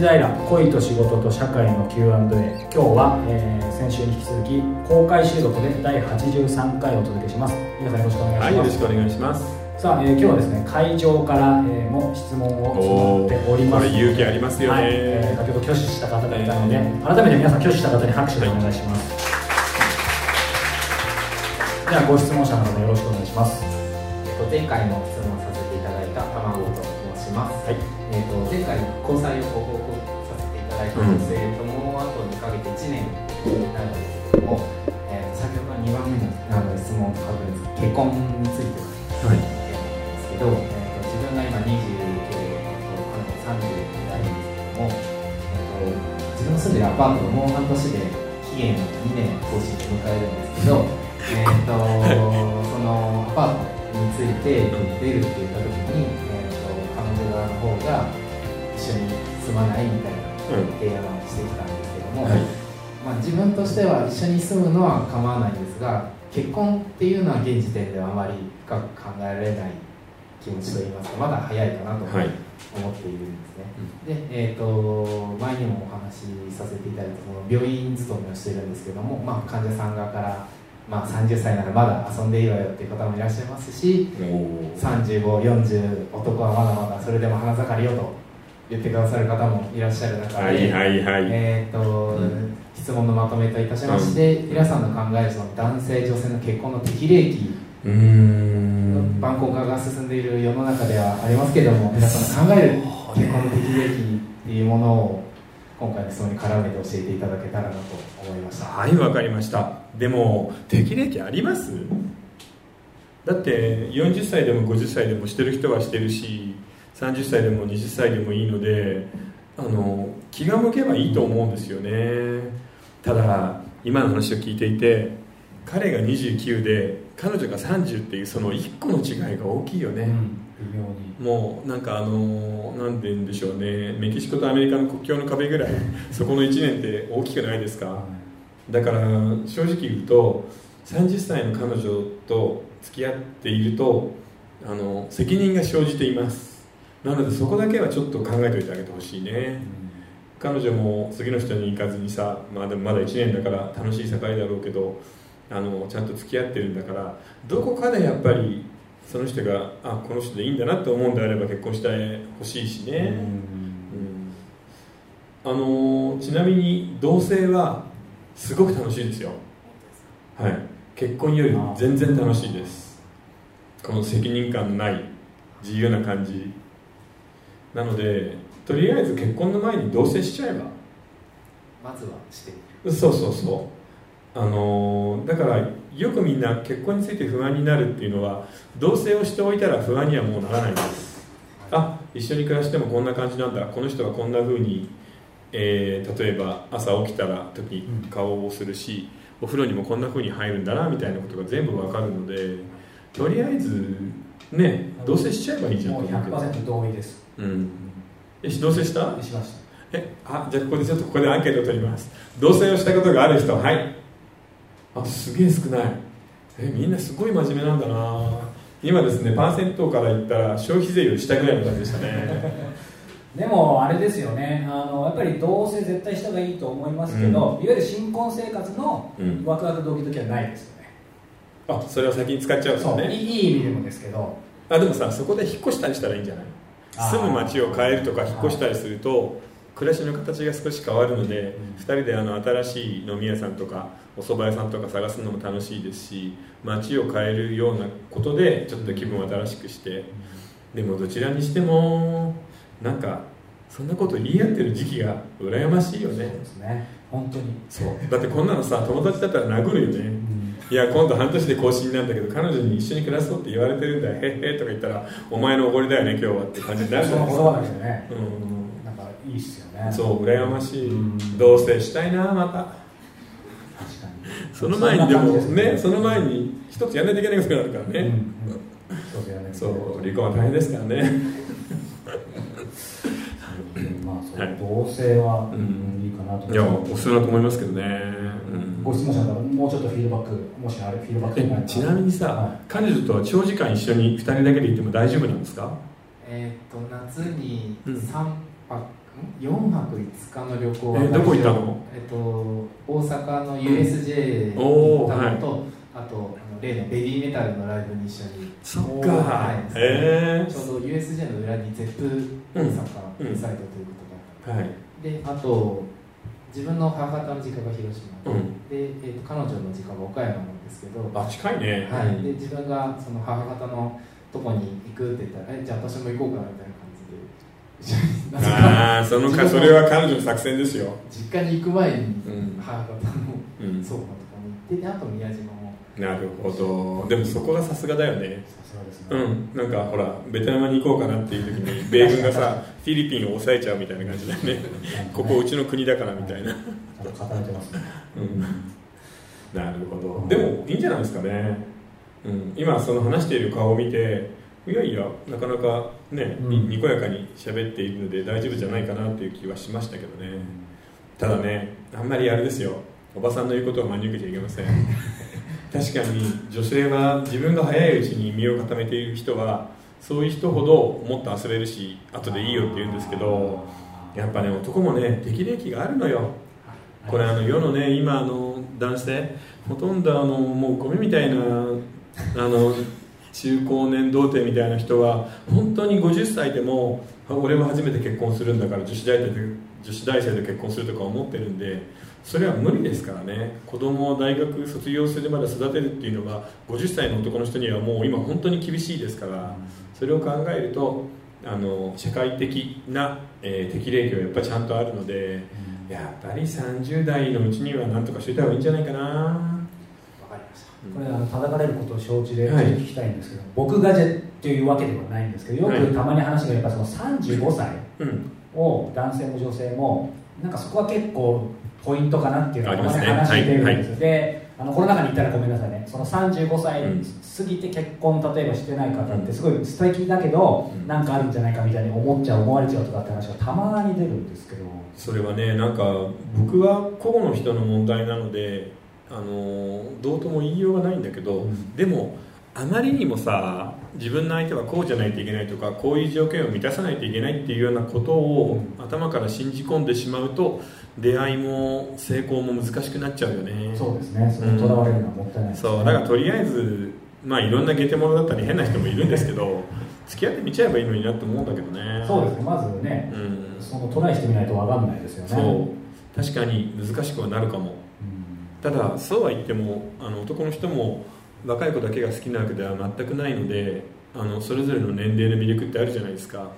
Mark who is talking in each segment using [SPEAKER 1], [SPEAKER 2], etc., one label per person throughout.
[SPEAKER 1] です石平恋と仕事と社会の Q&A 今日は、えー、先週に引き続き公開収録で第83回をお届けします。皆さんよろしくお願いします、はい、
[SPEAKER 2] よろしくお願いします。
[SPEAKER 1] さあ、えー、今日はですね会場から、えー、も質問を募っておりますこ
[SPEAKER 2] れ勇気ありますよね、はい
[SPEAKER 1] えー、先ほど挙手した方がいたので、えー、改めて皆さん挙手した方に拍手でお願いします、はい、ではご質問者の方よろしくお願いします。
[SPEAKER 3] 前回の質問させていただいた卵と申します、はいえーと、前回交際をご報告させていただいたんですけれども、うん、あと2か月1年になるんですけども、えー、先ほど2番目にあの質問と確認結婚についてはい、ですけど、えーと、自分が今29と30になるんですけども、えーと、自分の住んでるアパートもう半年で期限2年更新で迎えるんですけど、えとそのアパートについて出るって言った時に、側の方が一緒に住まないみたいな提案をしてきたんですけども、はい、まあ、自分としては一緒に住むのは構わないんですが結婚っていうのは現時点ではあまり深く考えられない気持ちといいますかまだ早いかなと思っているんですね、はい、で、えーと、前にもお話しさせていただいたその病院勤めをしているんですけども、まあ、患者さん側からまあ、30歳ならまだ遊んでいいわよっていう方もいらっしゃいますし3540男はまだまだそれでも花盛りよと言ってくださる方もいらっしゃる中で、はいはいはい、えーと、うん、質問のまとめといたしまして、うん、皆さんの考えるその男性女性の結婚の適齢期。万国化が進んでいる世の中ではありますけれども皆さんの考える結婚の適齢期っていうものを今回の質問に絡めて教えていただけたらなと思いました。
[SPEAKER 2] はいわかりましたでも適齢期あります？だって40歳でも50歳でもしてる人はしてるし30歳でも20歳でもいいのであの気が向けばいいと思うんですよね。ただ今の話を聞いていて彼が29で彼女が30っていうその1個の違いが大きいよね、うんもうなんかあの何て言うんでしょうね。メキシコとアメリカの国境の壁ぐらいそこの1年って大きくないですか？だから正直言うと30歳の彼女と付き合っているとあの責任が生じています。なのでそこだけはちょっと考えておいてあげてほしいね、彼女も次の人に行かずにさ、まあ、でもまだ1年だから楽しい境だろうけどあのちゃんと付き合ってるんだからどこかでやっぱりその人があこの人でいいんだなと思うんであれば結婚してほしいしね、うん、あのちなみに同棲はすごく楽しいですよ。はい。結婚より全然楽しいです。この責任感のない自由な感じ。なのでとりあえず結婚の前に同棲しちゃえば。
[SPEAKER 3] まずはして
[SPEAKER 2] そうそうそう。あのだからよくみんな結婚について不安になるっていうのは同棲をしておいたら不安にはもうならないんです。あ一緒に暮らしてもこんな感じなんだ。この人はこんな風に、えー、例えば朝起きたら時に顔をするし、お風呂にもこんな風に入るんだなみたいなことが全部わかるのでとりあえずね同棲しちゃえばいいじゃんもう
[SPEAKER 1] 100%同意です。
[SPEAKER 2] うん。え同棲した？
[SPEAKER 1] しました。
[SPEAKER 2] えあじゃあここでちょっとここでアンケートを取ります。同棲をしたことがある人はい。あすげえ少ない。えみんなすごい真面目なんだな。今ですねパーセントから言ったら消費税より下ぐらいの感じでしたね
[SPEAKER 1] でもあれですよね。あのやっぱり同棲絶対した方がいいと思いますけど、うん、いわゆる新婚生活のワクワクドキドキはないですよね、
[SPEAKER 2] うん、あそれを先に使っちゃうんですね。
[SPEAKER 1] いい意味でもですけど。
[SPEAKER 2] あでもさそこで引っ越したりしたらいいんじゃない？住む街を変えるとか引っ越したりすると暮らしの形が少し変わるので、うん、2人であの新しい飲み屋さんとかお蕎麦屋さんとか探すのも楽しいですし街を変えるようなことでちょっと気分を新しくして、でもどちらにしてもなんかそんなこと言い合ってる時期が羨ましいよね。そう
[SPEAKER 1] ですね。本当に。
[SPEAKER 2] そう。だってこんなのさ友達だったら殴るよね、うん、いや今度半年で更新なんだけど彼女に一緒に暮らそうって言われてるんだよ。へへとか言ったらお前のおごりだよね今日はって感じになるじゃないですか、ね、
[SPEAKER 1] うん、なんかいいっすよね。
[SPEAKER 2] そう羨ましい、うん、同棲したいなまた。その前にでもね。その前に一つやらないといけないことがあるからね、そう離婚は大変ですからね
[SPEAKER 1] まあそう同棲は、いいかなと。
[SPEAKER 2] いやおすすめだと思いますけどね、
[SPEAKER 1] ご質問者からもうちょっとフィードバックもしあれフィードバック
[SPEAKER 2] ちなみにさ、彼女とは長時間一緒に2人だけでいても大丈夫なんですか？
[SPEAKER 3] えっ、と夏に
[SPEAKER 2] うん。
[SPEAKER 3] 3泊、ん4泊5日の旅行
[SPEAKER 2] えどこ行ったの？
[SPEAKER 3] えっ、と大阪の USJ に行ったのと、あとあの例のベビーメタルのライブに一緒に。
[SPEAKER 2] そっか。
[SPEAKER 3] はい。
[SPEAKER 2] へ
[SPEAKER 3] ちょうど USJ の裏にゼップ大阪
[SPEAKER 2] うん
[SPEAKER 3] インサイドということだった
[SPEAKER 2] えはい
[SPEAKER 3] であと自分の母方の実家が広島で,、
[SPEAKER 2] うん。
[SPEAKER 3] でえー、と彼女の実家が岡山なんですけど、
[SPEAKER 2] あ近いね。
[SPEAKER 3] はい、で自分がその母方のとこに行くって言ったら「えじゃあ私も行こうかな」みたいな感じで。
[SPEAKER 2] ああそのかそれは彼女の作戦ですよ。
[SPEAKER 3] 実家に行く前に
[SPEAKER 2] うん。
[SPEAKER 3] 母方の
[SPEAKER 2] うん。
[SPEAKER 3] 倉庫とかに行ってであと宮島も
[SPEAKER 2] なるほど。でもそこがさすがだよね。
[SPEAKER 1] さすがです
[SPEAKER 2] う
[SPEAKER 1] ね、
[SPEAKER 2] ん。なんかほらベトナムに行こうかなっていう時に米軍がさ フィリピンを抑えちゃうみたいな感じだよね。ここうちの国だからみたいな。
[SPEAKER 1] てますね。
[SPEAKER 2] うん。なるほど。でもいいんじゃないですかね、うん、今その話している顔を見ていやいやなかなかね、に
[SPEAKER 1] うん。
[SPEAKER 2] にこやかに喋っているので大丈夫じゃないかなっていう気はしましたけどね。ただねあんまりあれですよ。おばさんの言うことを真に受けちゃいけません確かに女性は自分が早いうちに身を固めている人はそういう人ほどもっと遊べるし後でいいよって言うんですけどやっぱね男もね適齢期があるのよ。これあの世のね今の男性ほとんどあのもうゴミみたいなあの中高年童貞みたいな人は本当に50歳でもあ俺は初めて結婚するんだから女子大生で女子大生で結婚するとか思ってるんでそれは無理ですからね。子供を大学卒業するまで育てるっていうのは50歳の男の人にはもう今本当に厳しいですからそれを考えるとあの社会的な、えー適齢期はやっぱりちゃんとあるのでやっぱり30代のうちには何とかしておいた方がいいんじゃないかな、
[SPEAKER 1] これあの叩かれることを承知で
[SPEAKER 2] はい。
[SPEAKER 1] 聞きたいんですけど、僕がじゃっていうわけではないんですけどよ
[SPEAKER 2] はい。
[SPEAKER 1] くたまに話がやっぱその35歳
[SPEAKER 2] うん、
[SPEAKER 1] を男性も女性もなんかそこは結構ポイントかなっていうのが話してるんですよ、
[SPEAKER 2] はい。
[SPEAKER 1] であのこの中に言ったらごめんなさいね。その35歳
[SPEAKER 2] うん。
[SPEAKER 1] 過ぎて結婚例えばしてない方ってすごい素敵だけど、
[SPEAKER 2] うん。
[SPEAKER 1] なんかあるんじゃないかみたいに思っちゃう思われちゃうとかって話がたまに出るんですけど。
[SPEAKER 2] それはねなんか僕は個々の人の問題なのであのどうとも言いようがないんだけど、
[SPEAKER 1] うん。
[SPEAKER 2] でもあまりにもさ自分の相手はこうじゃないといけないとかこういう条件を満たさないといけないっていうようなことを頭から信じ込んでしまうと出会いも成功も難しくなっちゃうよね。
[SPEAKER 1] そうですね。それにとらわれるのはもったいないです、ね。
[SPEAKER 2] そう。だからとりあえずまあいろんなゲテモノだったり変な人もいるんですけど付き合ってみちゃえばいいのになと思うんだけどね。
[SPEAKER 1] そうですね。まずね、
[SPEAKER 2] うん。
[SPEAKER 1] そのトライしてみないと分かんないですよね。
[SPEAKER 2] そう。確かに難しくはなるかも。
[SPEAKER 1] うん
[SPEAKER 2] ただそうは言ってもあの男の人も若い子だけが好きなわけでは全くないのであのそれぞれの年齢の魅力ってあるじゃないですか。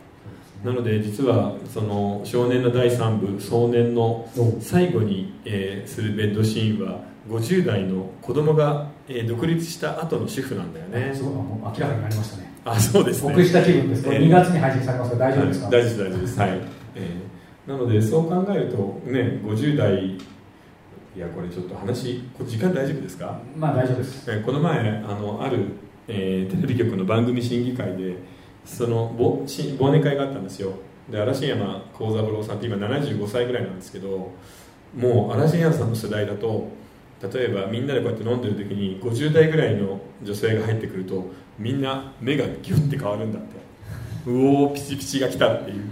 [SPEAKER 2] なので実はその少年の第3部壮年の最後に、えーするベッドシーンは50代の子供が、えー独立した後の主婦なんだよね。
[SPEAKER 1] すごいもう明らかになりましたね。
[SPEAKER 2] あそうですね。
[SPEAKER 1] 僕した気分です、これ
[SPEAKER 2] ええ
[SPEAKER 1] 2月に配信されますけど大丈夫ですか、
[SPEAKER 2] はい大丈夫です大丈夫です。はい、えー。なのでそう考えるとね50代いやこれちょっと話これ時間大丈夫ですか？
[SPEAKER 1] まあ大丈夫です。
[SPEAKER 2] えーこの前あのある、えーテレビ局の番組審議会でそのぼし忘年会があったんですよ。で嵐山幸三郎さんって今75歳ぐらいなんですけどもう嵐山さんの世代だと例えばみんなでこうやって飲んでる時に50代ぐらいの女性が入ってくるとみんな目がギュッて変わるんだって。うおーピチピチが来たっていう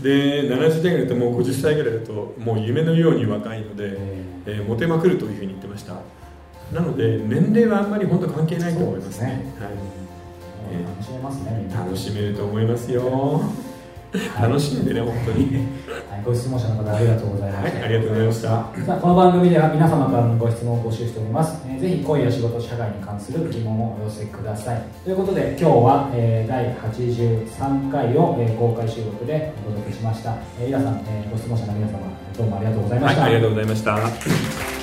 [SPEAKER 2] で70代ぐらいだともう50歳ぐらいだともう夢のように若いので、
[SPEAKER 1] え
[SPEAKER 2] えーモテまくるというふうに言ってました。なので年齢はあんまり本当関係ないと思いますね。
[SPEAKER 1] え
[SPEAKER 2] はい。
[SPEAKER 1] 楽しめますね
[SPEAKER 2] 楽しめると思いますよ。
[SPEAKER 1] はい
[SPEAKER 2] 楽しんでね本当に。
[SPEAKER 1] はい、ご質問者の方ありがとうございました、
[SPEAKER 2] はいありがとうございました。
[SPEAKER 1] さあこの番組では皆様からのご質問を募集しております、えーぜひ恋や仕事社会に関する疑問をお寄せください。ということで今日は、えー第83回を、えー公開収録でお届けしました、えー、イラさん、えーご質問者の皆様どうもありがとうございました、
[SPEAKER 2] はいありがとうございました